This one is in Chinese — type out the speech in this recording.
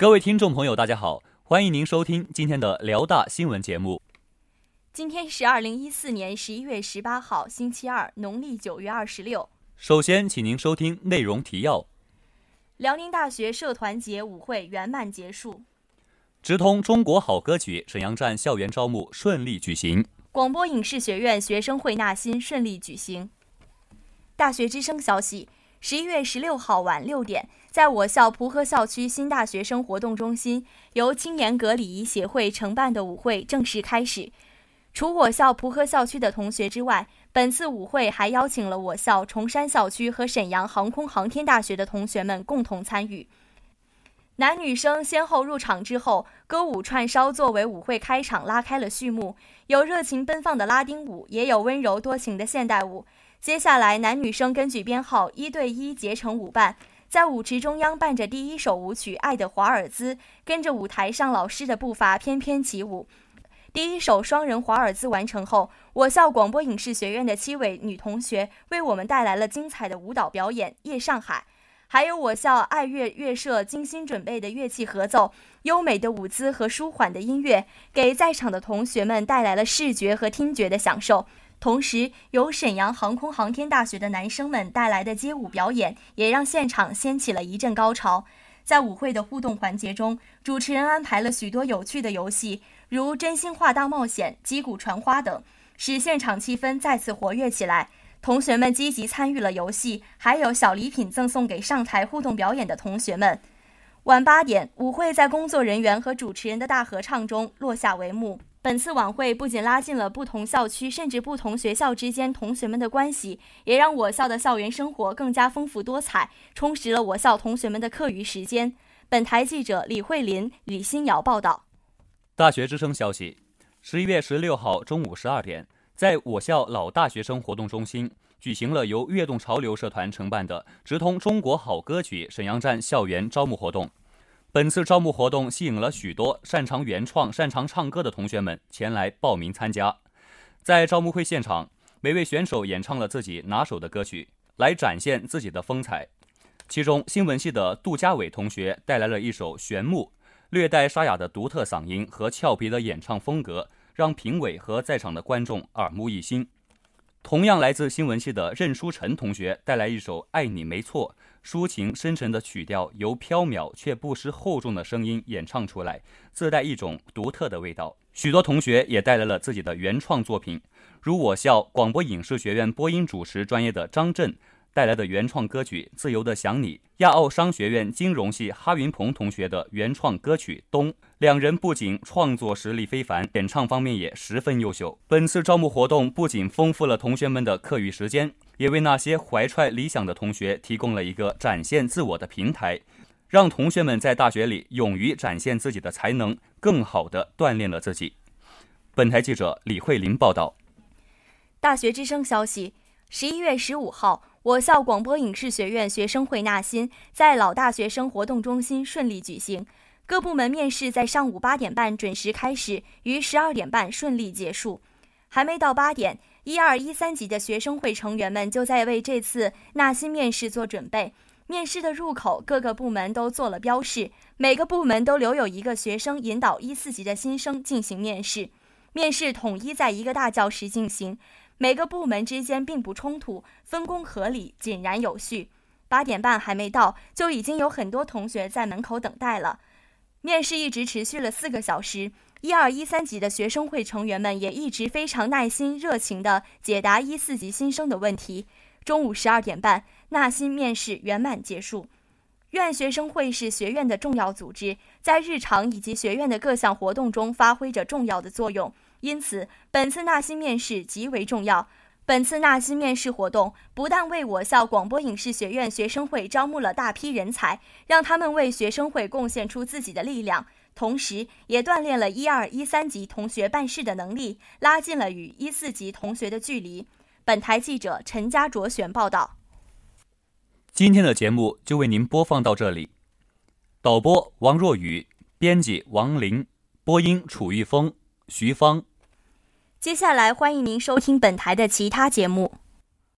各位听众朋友，大家好，欢迎您收听今天的辽大新闻节目。今天是二零一四年十一月十八号，星期二，农历九月二十六。首先，请您收听内容提要：辽宁大学社团节舞会圆满结束；直通中国好歌曲沈阳站校园招募顺利举行；广播影视学院学生会纳新顺利举行。大学之声消息。十一月十六号晚六点，在我校蒲河校区新大学生活动中心，由青年阁礼仪协会承办的舞会正式开始。除我校蒲河校区的同学之外，本次舞会还邀请了我校崇山校区和沈阳航空航天大学的同学们共同参与。男女生先后入场之后，歌舞串烧作为舞会开场拉开了序幕，有热情奔放的拉丁舞，也有温柔多情的现代舞。接下来，男女生根据编号一对一结成舞伴，在舞池中央伴着第一首舞曲《爱的华尔兹》，跟着舞台上老师的步伐翩翩起舞。第一首双人华尔兹完成后，我校广播影视学院的七位女同学为我们带来了精彩的舞蹈表演《夜上海》，还有我校爱乐乐社精心准备的乐器合奏、优美的舞姿和舒缓的音乐，给在场的同学们带来了视觉和听觉的享受。同时，由沈阳航空航天大学的男生们带来的街舞表演，也让现场掀起了一阵高潮。在舞会的互动环节中，主持人安排了许多有趣的游戏，如真心话大冒险、击鼓传花等，使现场气氛再次活跃起来。同学们积极参与了游戏，还有小礼品赠送给上台互动表演的同学们。晚八点，舞会在工作人员和主持人的大合唱中落下帷幕。本次晚会不仅拉近了不同校区甚至不同学校之间同学们的关系，也让我校的校园生活更加丰富多彩，充实了我校同学们的课余时间。本台记者李慧林、李新瑶报道。大学之声消息：十一月十六号中午十二点，在我校老大学生活动中心举行了由悦动潮流社团承办的“直通中国好歌曲”沈阳站校园招募活动。本次招募活动吸引了许多擅长原创、擅长唱歌的同学们前来报名参加。在招募会现场，每位选手演唱了自己拿手的歌曲，来展现自己的风采。其中，新闻系的杜家伟同学带来了一首《玄木》，略带沙哑的独特嗓音和俏皮的演唱风格，让评委和在场的观众耳目一新。同样来自新闻系的任书晨同学带来一首《爱你没错》。抒情深沉的曲调由飘渺却不失厚重的声音演唱出来，自带一种独特的味道。许多同学也带来了自己的原创作品，如我校广播影视学院播音主持专业的张震带来的原创歌曲《自由的想你》，亚奥商学院金融系哈云鹏同学的原创歌曲《冬》。两人不仅创作实力非凡，演唱方面也十分优秀。本次招募活动不仅丰富了同学们的课余时间。也为那些怀揣理想的同学提供了一个展现自我的平台，让同学们在大学里勇于展现自己的才能，更好地锻炼了自己。本台记者李慧林报道。大学之声消息：十一月十五号，我校广播影视学院学生会纳新在老大学生活动中心顺利举行，各部门面试在上午八点半准时开始，于十二点半顺利结束。还没到八点。一二一三级的学生会成员们就在为这次纳新面试做准备。面试的入口，各个部门都做了标示，每个部门都留有一个学生引导一四级的新生进行面试。面试统一在一个大教室进行，每个部门之间并不冲突，分工合理，井然有序。八点半还没到，就已经有很多同学在门口等待了。面试一直持续了四个小时。一二一三级的学生会成员们也一直非常耐心、热情地解答一四级新生的问题。中午十二点半，纳新面试圆满结束。院学生会是学院的重要组织，在日常以及学院的各项活动中发挥着重要的作用，因此本次纳新面试极为重要。本次纳新面试活动不但为我校广播影视学院学生会招募了大批人才，让他们为学生会贡献出自己的力量。同时，也锻炼了一二一三级同学办事的能力，拉近了与一四级同学的距离。本台记者陈家卓选报道。今天的节目就为您播放到这里。导播王若雨，编辑王林，播音楚玉峰、徐芳。接下来，欢迎您收听本台的其他节目。